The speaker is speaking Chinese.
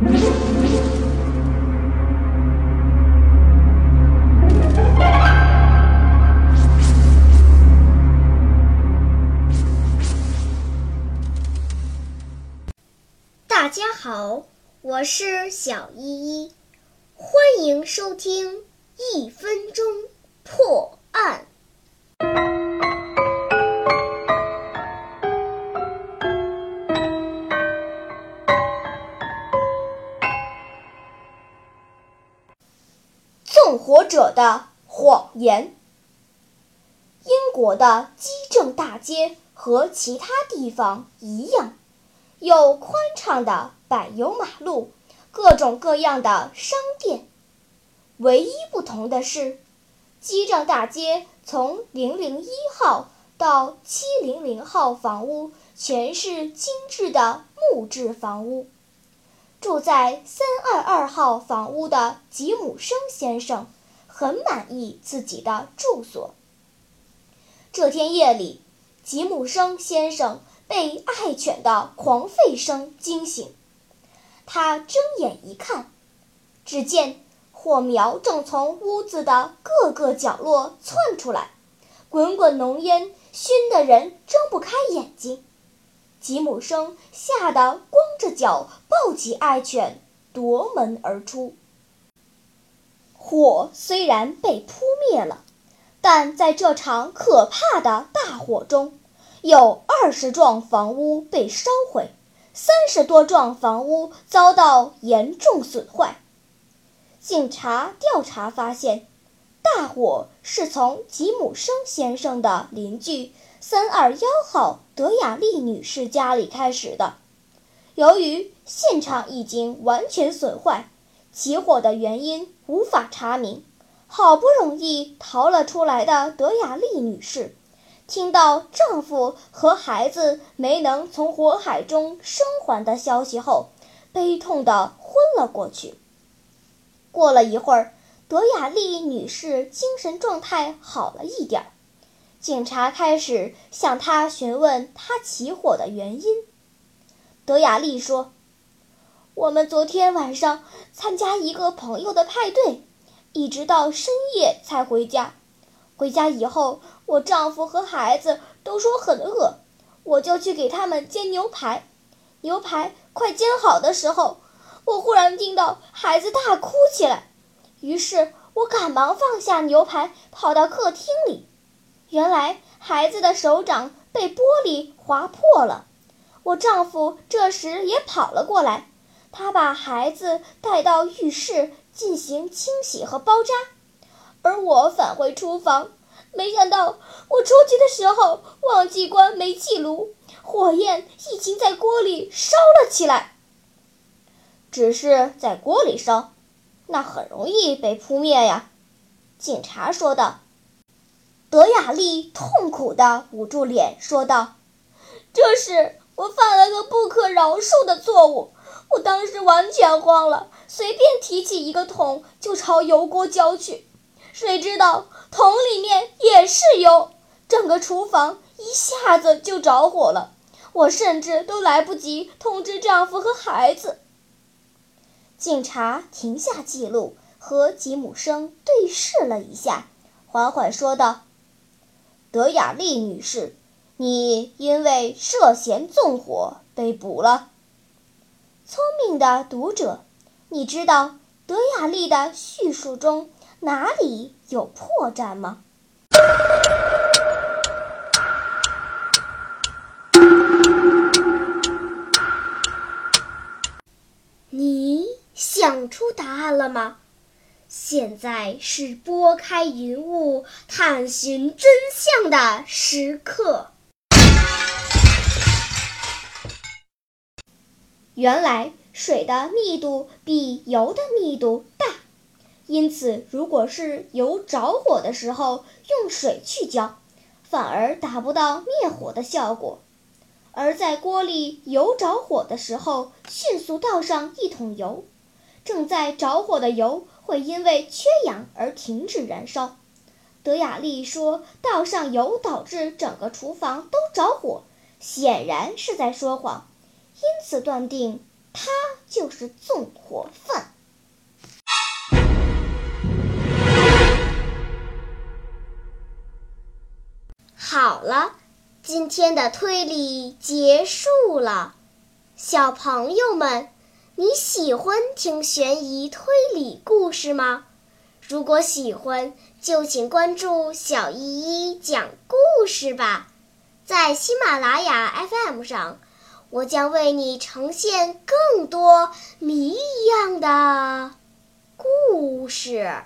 大家好，我是小依依，欢迎收听一分钟纵火者的谎言。英国的基政大街和其他地方一样。有宽敞的柏油马路，各种各样的商店。唯一不同的是，基政大街从零零一号到七零零号房屋全是精致的木质房屋。住在三二二号房屋的吉姆生先生很满意自己的住所。这天夜里，吉姆生先生。被爱犬的狂吠声惊醒，他睁眼一看，只见火苗正从屋子的各个角落窜出来，滚滚浓烟熏得人睁不开眼睛。吉姆生吓得光着脚抱起爱犬夺门而出。火虽然被扑灭了，但在这场可怕的大火中。有二十幢房屋被烧毁，三十多幢房屋遭到严重损坏。警察调查发现，大火是从吉姆生先生的邻居三二幺号德雅丽女士家里开始的。由于现场已经完全损坏，起火的原因无法查明。好不容易逃了出来的德雅丽女士。听到丈夫和孩子没能从火海中生还的消息后，悲痛地昏了过去。过了一会儿，德雅丽女士精神状态好了一点儿，警察开始向她询问她起火的原因。德雅丽说：“我们昨天晚上参加一个朋友的派对，一直到深夜才回家。回家以后。”我丈夫和孩子都说很饿，我就去给他们煎牛排。牛排快煎好的时候，我忽然听到孩子大哭起来，于是我赶忙放下牛排，跑到客厅里。原来孩子的手掌被玻璃划破了。我丈夫这时也跑了过来，他把孩子带到浴室进行清洗和包扎，而我返回厨房。没想到我出去的时候忘记关煤气炉，火焰已经在锅里烧了起来。只是在锅里烧，那很容易被扑灭呀。”警察说道。德雅丽痛苦地捂住脸说道：“这是我犯了个不可饶恕的错误，我当时完全慌了，随便提起一个桶就朝油锅浇去。”谁知道桶里面也是油，整个厨房一下子就着火了。我甚至都来不及通知丈夫和孩子。警察停下记录，和吉姆生对视了一下，缓缓说道：“德雅丽女士，你因为涉嫌纵火被捕了。”聪明的读者，你知道德雅丽的叙述中。哪里有破绽吗？你想出答案了吗？现在是拨开云雾探寻真相的时刻。原来水的密度比油的密度大。因此，如果是油着火的时候用水去浇，反而达不到灭火的效果；而在锅里油着火的时候，迅速倒上一桶油，正在着火的油会因为缺氧而停止燃烧。德雅丽说：“倒上油导致整个厨房都着火，显然是在说谎，因此断定他就是纵火犯。好了，今天的推理结束了。小朋友们，你喜欢听悬疑推理故事吗？如果喜欢，就请关注小依依讲故事吧。在喜马拉雅 FM 上，我将为你呈现更多谜一样的故事。